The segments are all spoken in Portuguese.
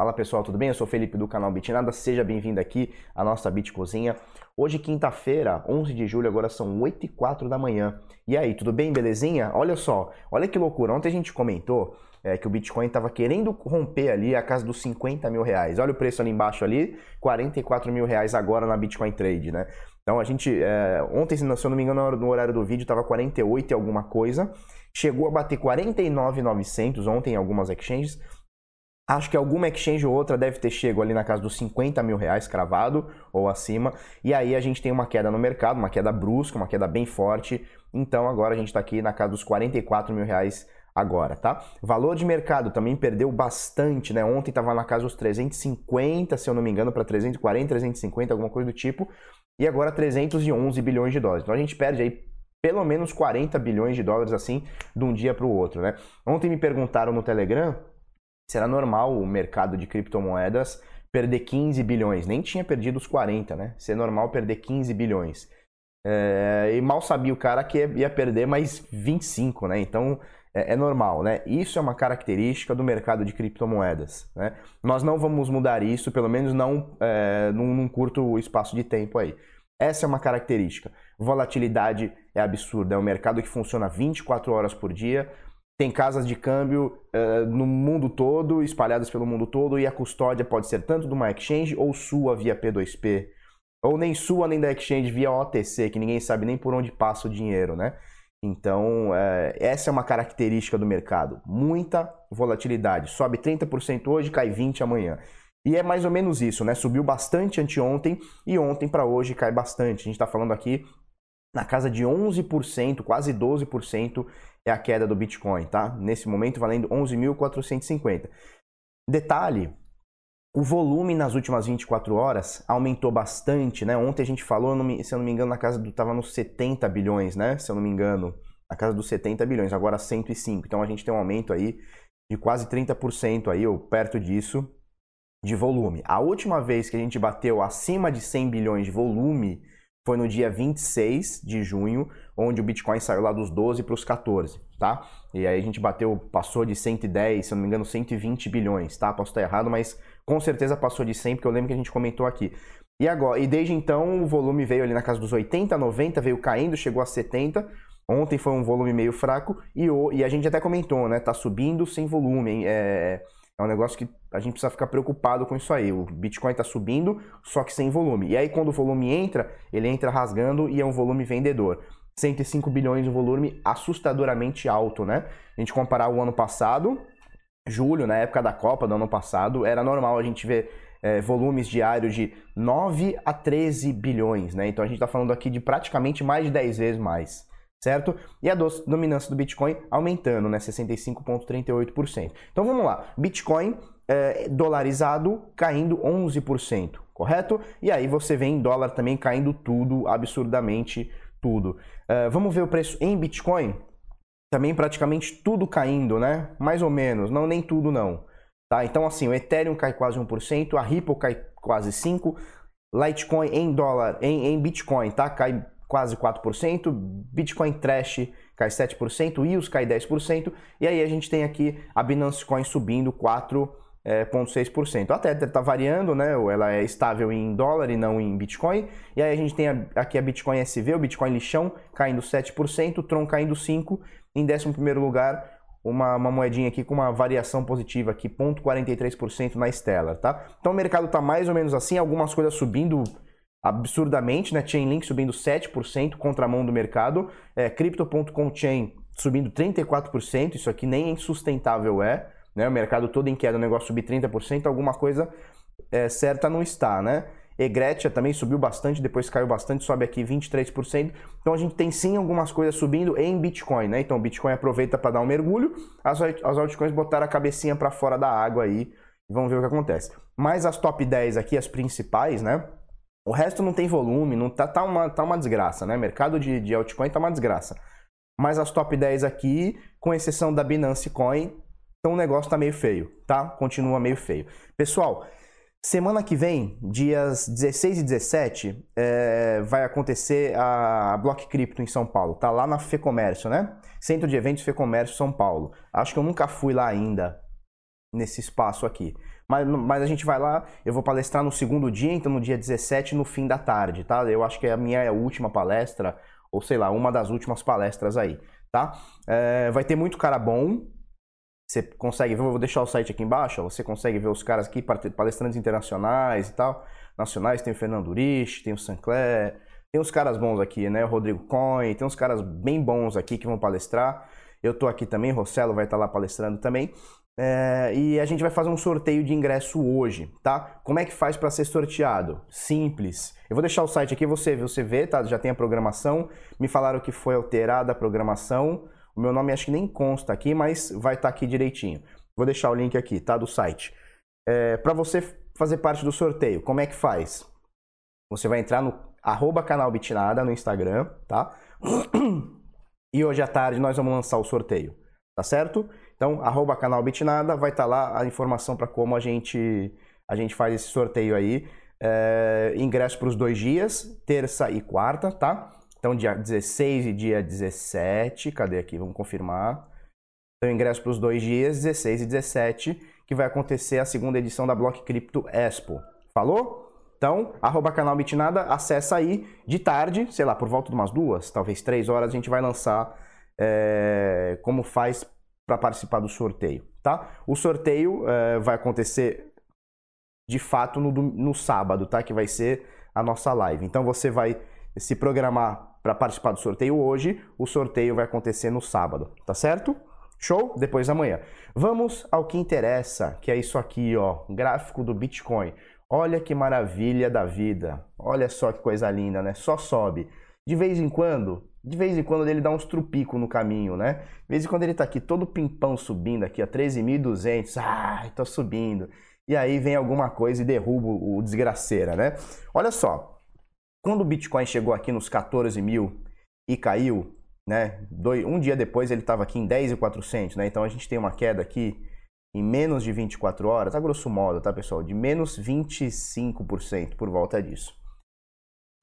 Fala pessoal, tudo bem? Eu sou Felipe do canal Bitnada, seja bem-vindo aqui à nossa Bit Cozinha. Hoje, quinta-feira, 11 de julho, agora são 8 e 4 da manhã. E aí, tudo bem, belezinha? Olha só, olha que loucura. Ontem a gente comentou é, que o Bitcoin estava querendo romper ali a casa dos 50 mil reais. Olha o preço ali embaixo ali, 44 mil reais agora na Bitcoin Trade, né? Então a gente, é, ontem, se não me engano, no horário do vídeo, estava 48 e alguma coisa. Chegou a bater 49,900 ontem em algumas exchanges Acho que alguma exchange ou outra deve ter chego ali na casa dos 50 mil reais cravado ou acima. E aí a gente tem uma queda no mercado, uma queda brusca, uma queda bem forte. Então agora a gente está aqui na casa dos 44 mil reais agora, tá? Valor de mercado também perdeu bastante, né? Ontem estava na casa dos 350, se eu não me engano, para 340, 350, alguma coisa do tipo. E agora 311 bilhões de dólares. Então a gente perde aí pelo menos 40 bilhões de dólares assim de um dia para o outro, né? Ontem me perguntaram no Telegram será normal o mercado de criptomoedas perder 15 bilhões. Nem tinha perdido os 40, né? Ser normal perder 15 bilhões. É, e mal sabia o cara que ia perder mais 25, né? Então é, é, normal, né? Isso é uma característica do mercado de criptomoedas. Né? Nós não vamos mudar isso, pelo menos não é, num, num curto espaço de tempo aí. Essa é uma característica. Volatilidade é absurda, é um mercado que funciona 24 horas por dia, tem casas de câmbio uh, no mundo todo, espalhadas pelo mundo todo, e a custódia pode ser tanto de uma exchange ou sua via P2P, ou nem sua nem da exchange via OTC, que ninguém sabe nem por onde passa o dinheiro, né? Então, uh, essa é uma característica do mercado. Muita volatilidade. Sobe 30% hoje, cai 20% amanhã. E é mais ou menos isso, né? Subiu bastante anteontem e ontem para hoje cai bastante. A gente está falando aqui na casa de 11%, quase 12% é a queda do Bitcoin, tá? Nesse momento valendo 11.450. Detalhe, o volume nas últimas 24 horas aumentou bastante, né? Ontem a gente falou, se eu não me engano, na casa do tava nos 70 bilhões, né? Se eu não me engano, na casa dos 70 bilhões, agora 105. Então a gente tem um aumento aí de quase 30% aí ou perto disso de volume. A última vez que a gente bateu acima de 100 bilhões de volume foi no dia 26 de junho, onde o Bitcoin saiu lá dos 12 para os 14, tá? E aí a gente bateu, passou de 110, se eu não me engano, 120 bilhões, tá? Posso estar errado, mas com certeza passou de 100, porque eu lembro que a gente comentou aqui. E agora, e desde então o volume veio ali na casa dos 80, 90, veio caindo, chegou a 70. Ontem foi um volume meio fraco e, o, e a gente até comentou, né? Tá subindo sem volume. É, é um negócio que a gente precisa ficar preocupado com isso aí. O Bitcoin está subindo, só que sem volume. E aí, quando o volume entra, ele entra rasgando e é um volume vendedor. 105 bilhões de volume assustadoramente alto, né? A gente comparar o ano passado, julho, na época da Copa do ano passado, era normal a gente ver é, volumes diários de 9 a 13 bilhões, né? Então a gente está falando aqui de praticamente mais de 10 vezes mais certo? E a dominância do Bitcoin aumentando, né, 65,38%. Então vamos lá, Bitcoin é, dolarizado caindo 11%, correto? E aí você vê em dólar também caindo tudo, absurdamente tudo. É, vamos ver o preço em Bitcoin? Também praticamente tudo caindo, né? Mais ou menos, não nem tudo não. Tá? Então assim, o Ethereum cai quase 1%, a Ripple cai quase 5%, Litecoin em dólar, em, em Bitcoin, tá? Cai quase 4%, Bitcoin Trash cai 7%, EOS cai 10%, e aí a gente tem aqui a Binance Coin subindo 4,6%. É, Até está variando, né? Ela é estável em dólar e não em Bitcoin. E aí a gente tem aqui a Bitcoin SV, o Bitcoin lixão, caindo 7%, o Tron caindo 5%. Em 11 lugar, uma, uma, moedinha aqui com uma variação positiva aqui, 0,43% na Stellar, tá? Então o mercado está mais ou menos assim, algumas coisas subindo absurdamente, né? Chainlink subindo 7% contramão do mercado, é, Crypto.com Chain subindo 34%, isso aqui nem sustentável é, né? O mercado todo em queda, o negócio subir 30%, alguma coisa é, certa não está, né? Egretia também subiu bastante, depois caiu bastante, sobe aqui 23%. Então a gente tem sim algumas coisas subindo em Bitcoin, né? Então o Bitcoin aproveita para dar um mergulho, as, as altcoins botaram a cabecinha para fora da água aí, vamos ver o que acontece. Mas as top 10 aqui, as principais, né? O resto não tem volume, não tá, tá, uma, tá uma desgraça, né? Mercado de, de altcoin tá uma desgraça. Mas as top 10 aqui, com exceção da Binance Coin, então o negócio tá meio feio, tá? Continua meio feio. Pessoal, semana que vem, dias 16 e 17, é, vai acontecer a Block Crypto em São Paulo. Tá lá na Fecomércio, né? Centro de Eventos Fecomércio São Paulo. Acho que eu nunca fui lá ainda. nesse espaço aqui. Mas, mas a gente vai lá, eu vou palestrar no segundo dia, então no dia 17, no fim da tarde, tá? Eu acho que é a minha última palestra, ou sei lá, uma das últimas palestras aí, tá? É, vai ter muito cara bom, você consegue ver, vou deixar o site aqui embaixo, você consegue ver os caras aqui, palestrantes internacionais e tal, nacionais, tem o Fernando Urich, tem o Sancler, tem uns caras bons aqui, né? O Rodrigo Coin, tem uns caras bem bons aqui que vão palestrar. Eu tô aqui também, Rossello vai estar tá lá palestrando também. É, e a gente vai fazer um sorteio de ingresso hoje, tá? Como é que faz para ser sorteado? Simples. Eu vou deixar o site aqui, você, você vê, tá? Já tem a programação. Me falaram que foi alterada a programação. O meu nome acho que nem consta aqui, mas vai estar tá aqui direitinho. Vou deixar o link aqui, tá? Do site. É, para você fazer parte do sorteio, como é que faz? Você vai entrar no arroba canal Bitnada no Instagram, tá? E hoje à tarde nós vamos lançar o sorteio, tá certo? Então, arroba canal Bitnada, vai estar tá lá a informação para como a gente, a gente faz esse sorteio aí. É, ingresso para os dois dias, terça e quarta, tá? Então, dia 16 e dia 17, cadê aqui? Vamos confirmar. Então, ingresso para os dois dias, 16 e 17, que vai acontecer a segunda edição da Block Crypto Expo. Falou? Então, arroba canal Bitnada, acessa aí de tarde, sei lá, por volta de umas duas, talvez três horas, a gente vai lançar é, como faz para participar do sorteio, tá? O sorteio é, vai acontecer de fato no, no sábado, tá? Que vai ser a nossa live. Então você vai se programar para participar do sorteio hoje, o sorteio vai acontecer no sábado, tá certo? Show? Depois da manhã. Vamos ao que interessa, que é isso aqui, ó, gráfico do Bitcoin. Olha que maravilha da vida. Olha só que coisa linda, né? Só sobe. De vez em quando, de vez em quando ele dá uns trupicos no caminho, né? De vez em quando ele tá aqui todo pimpão subindo aqui a 13.200. Ai, tô subindo. E aí vem alguma coisa e derruba o desgraceira, né? Olha só. Quando o Bitcoin chegou aqui nos 14 mil e caiu, né? Um dia depois ele estava aqui em 10.400, né? Então a gente tem uma queda aqui em menos de 24 horas, a grosso modo, tá pessoal? De menos 25% por volta disso.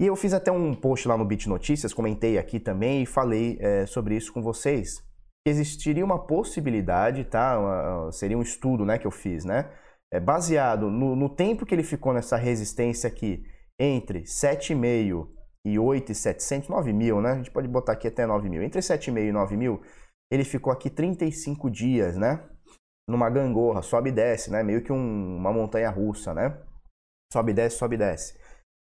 E eu fiz até um post lá no Bit Notícias, comentei aqui também e falei é, sobre isso com vocês. Existiria uma possibilidade, tá? Uma, seria um estudo né, que eu fiz, né? É, baseado no, no tempo que ele ficou nessa resistência aqui, entre 7,5 e 8,700, 9 mil, né? A gente pode botar aqui até 9 mil. Entre 7,5 e 9 mil, ele ficou aqui 35 dias, né? numa gangorra, sobe e desce, né? Meio que um, uma montanha russa, né? Sobe e desce, sobe e desce.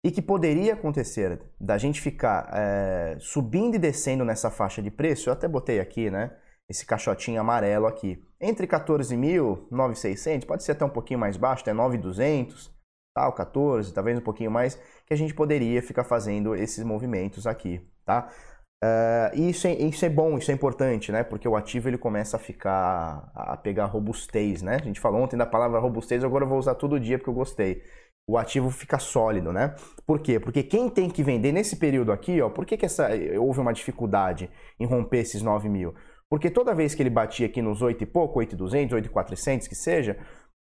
E que poderia acontecer da gente ficar é, subindo e descendo nessa faixa de preço, eu até botei aqui, né? Esse caixotinho amarelo aqui. Entre 14.000 9.600, pode ser até um pouquinho mais baixo, até 9.200, tal, 14, talvez um pouquinho mais, que a gente poderia ficar fazendo esses movimentos aqui, tá? Uh, isso é, isso é bom, isso é importante, né? Porque o ativo ele começa a ficar, a pegar robustez, né? A gente falou ontem da palavra robustez, agora eu vou usar todo dia porque eu gostei. O ativo fica sólido, né? Por quê? Porque quem tem que vender nesse período aqui, ó, por que, que essa, houve uma dificuldade em romper esses 9 mil? Porque toda vez que ele batia aqui nos 8 e pouco, 8,200, 8,400 que seja,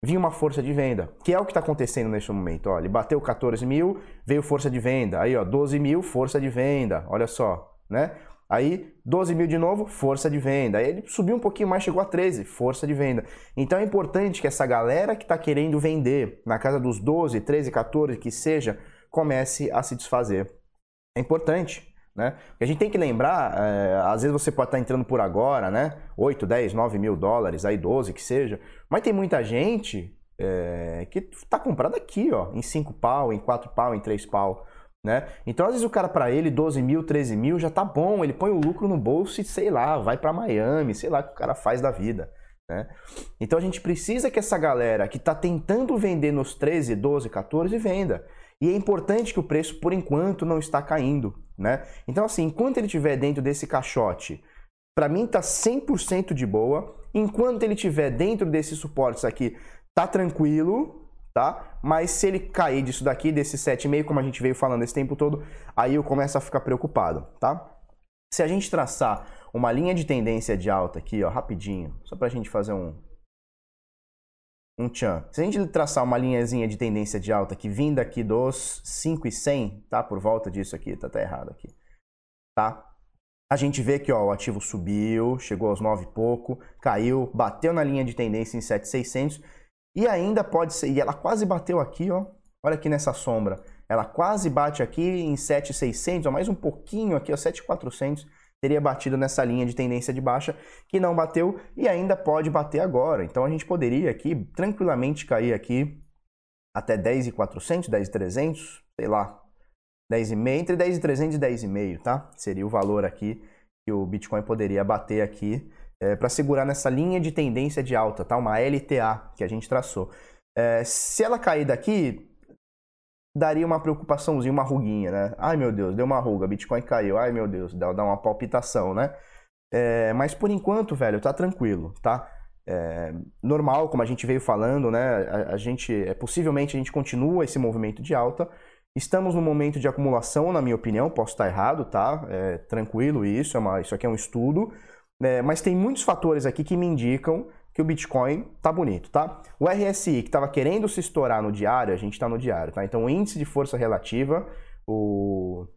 vinha uma força de venda, que é o que está acontecendo nesse momento. Ó, ele bateu 14 mil, veio força de venda. Aí, ó, 12 mil, força de venda. Olha só, né? Aí 12 mil de novo, força de venda. Aí ele subiu um pouquinho mais, chegou a 13, força de venda. Então é importante que essa galera que está querendo vender na casa dos 12, 13, 14, que seja, comece a se desfazer. É importante, né? Porque a gente tem que lembrar, é, às vezes você pode estar tá entrando por agora, né? 8, 10, 9 mil dólares, aí 12 que seja, mas tem muita gente é, que está comprado aqui, ó, em 5 pau, em 4 pau, em 3 pau. Né? Então, às vezes, o cara, para ele, 12 mil, 13 mil já tá bom, ele põe o lucro no bolso e sei lá, vai para Miami, sei lá o que o cara faz da vida. Né? Então, a gente precisa que essa galera que está tentando vender nos 13, 12, 14 venda. E é importante que o preço, por enquanto, não está caindo. Né? Então, assim, enquanto ele estiver dentro desse caixote, para mim tá 100% de boa. Enquanto ele estiver dentro desses suportes aqui, tá tranquilo, tá? Mas se ele cair disso daqui, desse 7,5, como a gente veio falando esse tempo todo, aí eu começo a ficar preocupado, tá? Se a gente traçar uma linha de tendência de alta aqui, ó, rapidinho, só pra gente fazer um um tchan. Se a gente traçar uma linhazinha de tendência de alta que vindo aqui dos 5 e 100, tá? Por volta disso aqui, tá até errado aqui, tá? a gente vê que ó, o ativo subiu, chegou aos 9 e pouco, caiu, bateu na linha de tendência em 7,600 e ainda pode ser, e ela quase bateu aqui, ó, olha aqui nessa sombra, ela quase bate aqui em 7,600, mais um pouquinho aqui, ó, 7,400, teria batido nessa linha de tendência de baixa, que não bateu e ainda pode bater agora. Então a gente poderia aqui tranquilamente cair aqui até 10,400, 10,300, sei lá, 10,5, entre 10,300 e 10,5, tá? Seria o valor aqui que o Bitcoin poderia bater aqui é, para segurar nessa linha de tendência de alta, tá? Uma LTA que a gente traçou. É, se ela cair daqui, daria uma preocupaçãozinha, uma ruguinha, né? Ai meu Deus, deu uma ruga, Bitcoin caiu, ai meu Deus, dá, dá uma palpitação, né? É, mas por enquanto, velho, tá tranquilo, tá? É, normal, como a gente veio falando, né? A, a, gente, é, possivelmente a gente continua esse movimento de alta. Estamos no momento de acumulação, na minha opinião, posso estar errado, tá? É, tranquilo isso, é uma, isso aqui é um estudo. É, mas tem muitos fatores aqui que me indicam que o Bitcoin tá bonito, tá? O RSI, que estava querendo se estourar no diário, a gente está no diário, tá? Então, o índice de força relativa, o,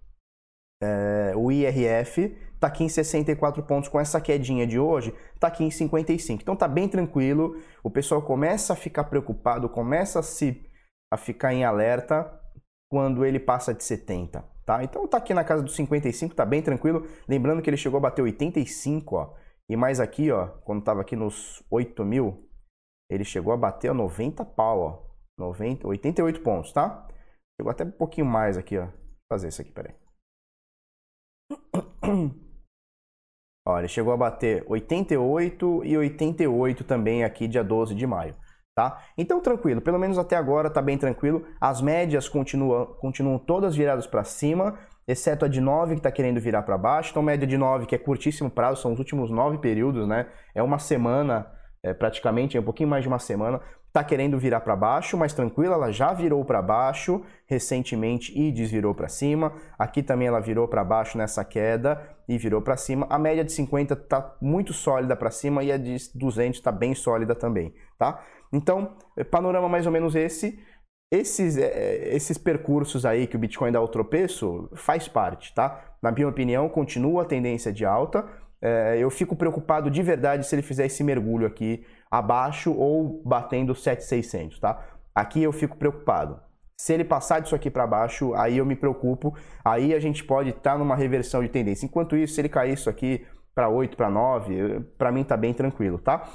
é, o IRF, tá aqui em 64 pontos. Com essa quedinha de hoje, tá aqui em 55. Então, tá bem tranquilo. O pessoal começa a ficar preocupado, começa a, se, a ficar em alerta quando ele passa de 70, tá? Então, tá aqui na casa dos 55, tá bem tranquilo. Lembrando que ele chegou a bater 85, ó. E mais aqui, ó, quando estava aqui nos 8 mil, ele chegou a bater 90 pau, ó. 90, 88 pontos, tá? Chegou até um pouquinho mais aqui, ó. Vou fazer isso aqui, peraí. Ó, ele chegou a bater 88 e 88 também aqui dia 12 de maio, tá? Então tranquilo, pelo menos até agora tá bem tranquilo. As médias continuam, continuam todas viradas para cima exceto a de 9 que está querendo virar para baixo. Então, média de 9, que é curtíssimo prazo, são os últimos 9 períodos, né? É uma semana, é, praticamente, é um pouquinho mais de uma semana. Está querendo virar para baixo, mas tranquila, ela já virou para baixo recentemente e desvirou para cima. Aqui também ela virou para baixo nessa queda e virou para cima. A média de 50 está muito sólida para cima e a de 200 está bem sólida também, tá? Então, panorama mais ou menos esse esses, é, esses percursos aí que o Bitcoin dá o tropeço faz parte, tá? Na minha opinião, continua a tendência de alta. É, eu fico preocupado de verdade se ele fizer esse mergulho aqui abaixo ou batendo 7,600, tá? Aqui eu fico preocupado. Se ele passar disso aqui para baixo, aí eu me preocupo. Aí a gente pode estar tá numa reversão de tendência. Enquanto isso, se ele cair isso aqui para 8, para 9, para mim tá bem tranquilo, tá?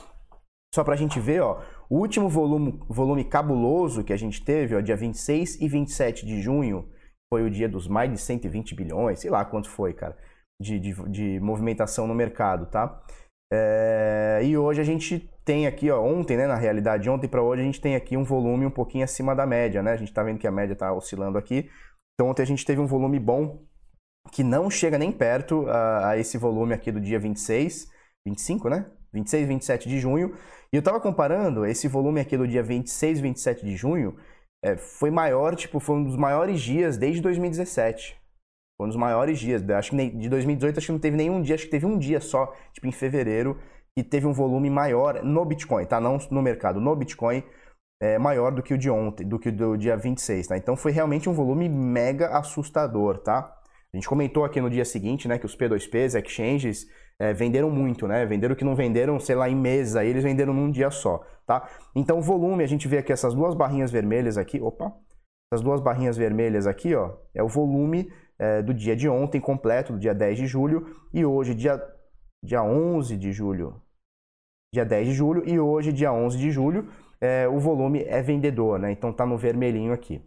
Só para a gente ver, ó, o último volume, volume cabuloso que a gente teve, ó, dia 26 e 27 de junho, foi o dia dos mais de 120 bilhões, sei lá quanto foi, cara, de, de, de movimentação no mercado, tá? É, e hoje a gente tem aqui, ó, ontem, né, na realidade, ontem para hoje a gente tem aqui um volume um pouquinho acima da média, né? A gente tá vendo que a média tá oscilando aqui. Então ontem a gente teve um volume bom que não chega nem perto a, a esse volume aqui do dia 26, 25, né? 26, 27 de junho. E eu estava comparando esse volume aqui do dia 26, 27 de junho, é, foi maior, tipo, foi um dos maiores dias desde 2017. Foi um dos maiores dias. Acho que de 2018 acho que não teve nenhum dia, acho que teve um dia só, tipo em fevereiro, que teve um volume maior no Bitcoin, tá? Não no mercado, no Bitcoin, é, maior do que o de ontem, do que o do dia 26, tá? Então foi realmente um volume mega assustador, tá? A gente comentou aqui no dia seguinte, né, que os P2Ps, exchanges, é, venderam muito, né? Venderam que não venderam, sei lá, em meses, aí eles venderam num dia só, tá? Então o volume, a gente vê aqui essas duas barrinhas vermelhas aqui, opa, essas duas barrinhas vermelhas aqui, ó, é o volume é, do dia de ontem completo, do dia 10 de julho, e hoje, dia, dia 11 de julho, dia 10 de julho, e hoje, dia 11 de julho, é, o volume é vendedor, né? Então tá no vermelhinho aqui.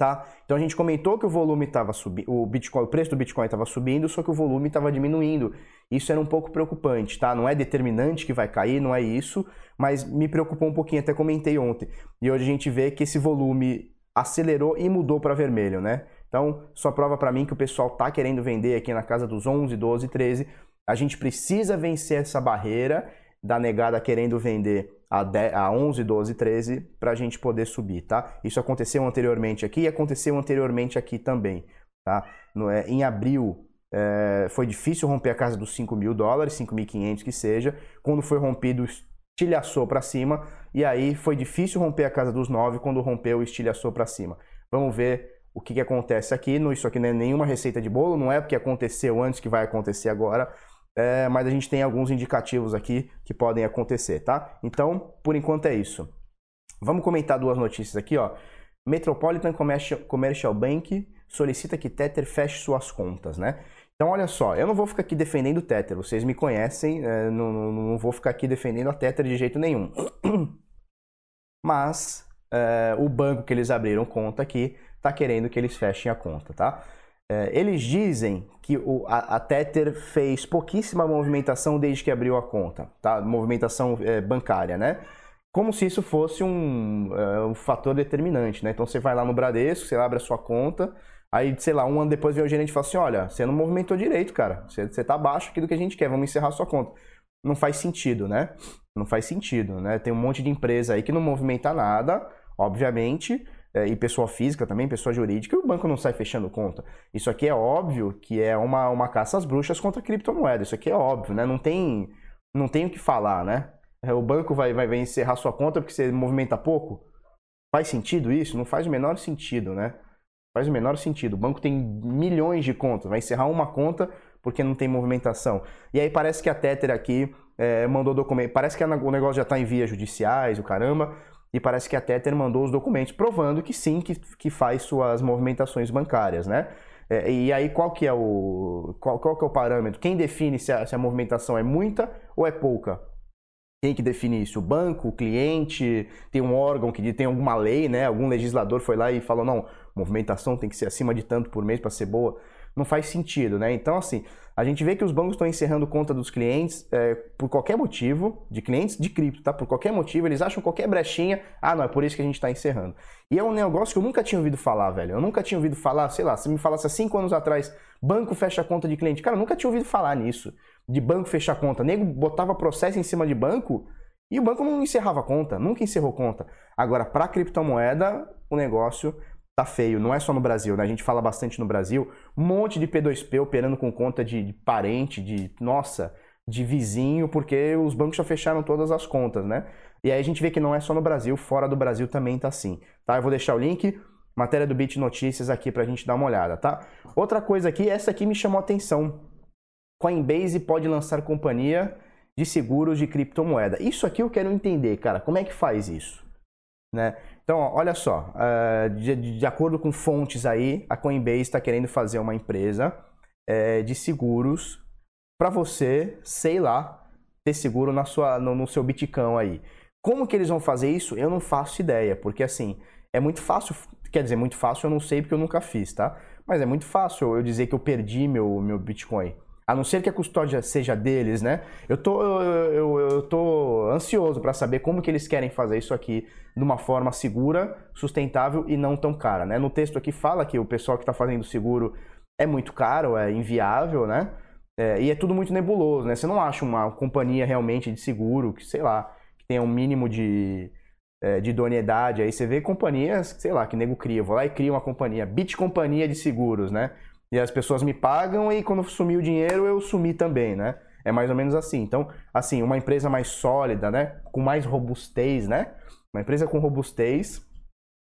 Tá? Então a gente comentou que o volume estava subindo, o Bitcoin, o preço do Bitcoin estava subindo, só que o volume estava diminuindo. Isso era um pouco preocupante, tá? Não é determinante que vai cair, não é isso, mas me preocupou um pouquinho, até comentei ontem. E hoje a gente vê que esse volume acelerou e mudou para vermelho, né? Então, só prova para mim que o pessoal tá querendo vender aqui na casa dos 11, 12, 13. A gente precisa vencer essa barreira da negada querendo vender a, 10, a 11, 12, 13 para a gente poder subir, tá? Isso aconteceu anteriormente aqui e aconteceu anteriormente aqui também, tá? No, é, em abril é, foi difícil romper a casa dos 5 mil dólares, 5.500 que seja. Quando foi rompido, estilhaçou para cima e aí foi difícil romper a casa dos 9 quando rompeu, estilhaçou para cima. Vamos ver o que, que acontece aqui. Isso aqui não é nenhuma receita de bolo, não é porque aconteceu antes que vai acontecer agora. É, mas a gente tem alguns indicativos aqui que podem acontecer, tá? Então, por enquanto é isso. Vamos comentar duas notícias aqui, ó. Metropolitan Commercial Bank solicita que Tether feche suas contas, né? Então, olha só, eu não vou ficar aqui defendendo o Tether, vocês me conhecem, é, não, não, não, vou ficar aqui defendendo a Tether de jeito nenhum. Mas é, o banco que eles abriram conta aqui está querendo que eles fechem a conta, tá? É, eles dizem que o, a, a, Tether fez pouquíssima movimentação desde que abriu a conta, tá? Movimentação é, bancária, né? Como se isso fosse um, é, um fator determinante, né? Então você vai lá no Bradesco, você abre a sua conta, Aí, sei lá, um ano depois vem o gerente e fala assim: olha, você não movimentou direito, cara. Você, você tá abaixo aqui do que a gente quer, vamos encerrar a sua conta. Não faz sentido, né? Não faz sentido, né? Tem um monte de empresa aí que não movimenta nada, obviamente, e pessoa física também, pessoa jurídica, e o banco não sai fechando conta. Isso aqui é óbvio que é uma, uma caça às bruxas contra criptomoeda. Isso aqui é óbvio, né? Não tem, não tem o que falar, né? É, o banco vai, vai, vai encerrar sua conta porque você movimenta pouco? Faz sentido isso? Não faz o menor sentido, né? Faz o menor sentido. O banco tem milhões de contas, vai encerrar uma conta porque não tem movimentação. E aí parece que a Tether aqui é, mandou documento. Parece que o negócio já está em vias judiciais, o caramba. E parece que a Tether mandou os documentos provando que sim, que, que faz suas movimentações bancárias, né? É, e aí qual que é o qual, qual que é o parâmetro? Quem define se a, se a movimentação é muita ou é pouca? Quem que define isso? O banco, o cliente, tem um órgão que tem alguma lei, né? Algum legislador foi lá e falou, não, movimentação tem que ser acima de tanto por mês para ser boa. Não faz sentido, né? Então, assim, a gente vê que os bancos estão encerrando conta dos clientes é, por qualquer motivo, de clientes de cripto, tá? Por qualquer motivo, eles acham qualquer brechinha, ah, não, é por isso que a gente está encerrando. E é um negócio que eu nunca tinha ouvido falar, velho. Eu nunca tinha ouvido falar, sei lá, se me falasse há cinco anos atrás, banco fecha conta de cliente. Cara, eu nunca tinha ouvido falar nisso, de banco fechar conta. Nego botava processo em cima de banco e o banco não encerrava conta, nunca encerrou conta. Agora, para criptomoeda, o negócio tá feio. Não é só no Brasil, né? A gente fala bastante no Brasil. Um monte de P2P operando com conta de, de parente, de nossa, de vizinho, porque os bancos já fecharam todas as contas, né? E aí a gente vê que não é só no Brasil, fora do Brasil também tá assim. Tá? Eu vou deixar o link, matéria do Bit Notícias aqui pra gente dar uma olhada, tá? Outra coisa aqui, essa aqui me chamou a atenção. Coinbase pode lançar companhia de seguros de criptomoeda. Isso aqui eu quero entender, cara. Como é que faz isso? Né? Então, olha só, uh, de, de, acordo com fontes aí, a Coinbase está querendo fazer uma empresa uh, de seguros para você, sei lá, ter seguro na sua, no, no seu Bitcoin aí. Como que eles vão fazer isso? Eu não faço ideia, porque assim, é muito fácil, quer dizer, muito fácil eu não sei porque eu nunca fiz, tá? Mas é muito fácil eu dizer que eu perdi meu, meu Bitcoin. A não ser que a custódia seja deles, né? Eu tô, eu, eu, tô ansioso para saber como que eles querem fazer isso aqui de uma forma segura, sustentável e não tão cara, né? No texto aqui fala que o pessoal que está fazendo seguro é muito caro, é inviável, né? É, e é tudo muito nebuloso, né? Você não acha uma companhia realmente de seguro que, sei lá, que tenha um mínimo de, é, de idoneidade. Aí você vê companhias, sei lá, que nego cria. Eu vou lá e cria uma companhia, Bit Companhia de Seguros, né? E as pessoas me pagam e quando sumir o dinheiro eu sumi também, né? É mais ou menos assim. Então, assim, uma empresa mais sólida, né? Com mais robustez, né? Uma empresa com robustez,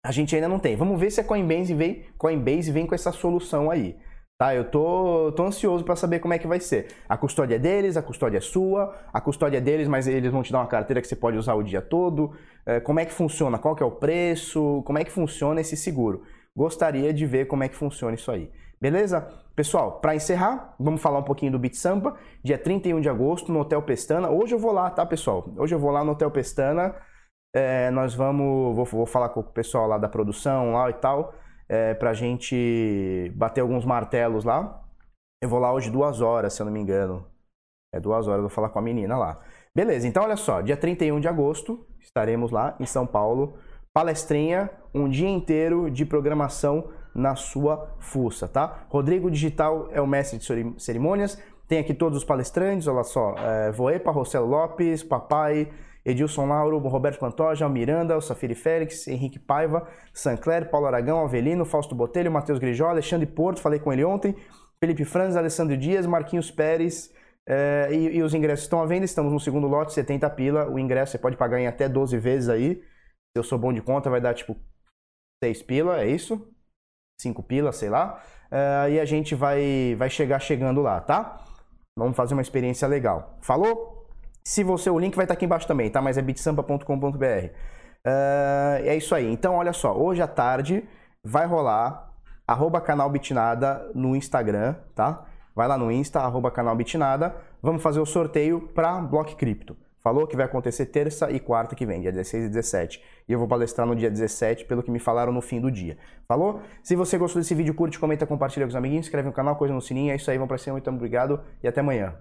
a gente ainda não tem. Vamos ver se a Coinbase vem, Coinbase vem com essa solução aí. Tá, eu tô, tô ansioso para saber como é que vai ser. A custódia é deles, a custódia é sua, a custódia é deles, mas eles vão te dar uma carteira que você pode usar o dia todo. É, como é que funciona? Qual que é o preço? Como é que funciona esse seguro? Gostaria de ver como é que funciona isso aí. Beleza? Pessoal, para encerrar, vamos falar um pouquinho do Beat Sampa, dia 31 de agosto, no Hotel Pestana. Hoje eu vou lá, tá, pessoal? Hoje eu vou lá no Hotel Pestana. É, nós vamos, vou, vou, falar com o pessoal lá da produção lá e tal, é, pra gente bater alguns martelos lá. Eu vou lá hoje duas horas, se eu não me engano. É duas horas, eu vou falar com a menina lá. Beleza, então olha só, dia 31 de agosto, estaremos lá em São Paulo, palestrinha, um dia inteiro de programação na sua fuça, tá? Rodrigo Digital é o mestre de cerimônias, tem aqui todos os palestrantes, olha só, é, Voepa, Rossello Lopes, Papai, Edilson Lauro, Roberto Pantoja, Miranda, o Safiri Félix, Henrique Paiva, Sancler, Paulo Aragão, Avelino, Fausto Botelho, Matheus Grijó, Alexandre Porto, falei com ele ontem, Felipe Franz, Alessandro Dias, Marquinhos Pérez, é, e, e, os ingressos estão à venda, estamos no segundo lote, 70 pila, o ingresso você pode pagar em até 12 vezes aí, se eu sou bom de conta vai dar tipo 6 pila, é isso? 5 pilas, sei lá. Uh, e a gente vai, vai chegar chegando lá, tá? Vamos fazer uma experiência legal. Falou? Se você, o link vai estar aqui embaixo também, tá? Mas é bitsampa.com.br. Uh, é isso aí. Então, olha só, hoje à tarde vai rolar arroba canal Bitnada no Instagram, tá? Vai lá no Insta, arroba canal Bitnada. Vamos fazer o sorteio para Block Cripto. Falou que vai acontecer terça e quarta que vem, dia 16 e 17. E eu vou palestrar no dia 17, pelo que me falaram no fim do dia. Falou? Se você gostou desse vídeo, curte, comenta, compartilha com os amiguinhos, inscreve no canal, coisa no sininho. É isso aí, vamos pra cima, muito obrigado e até amanhã.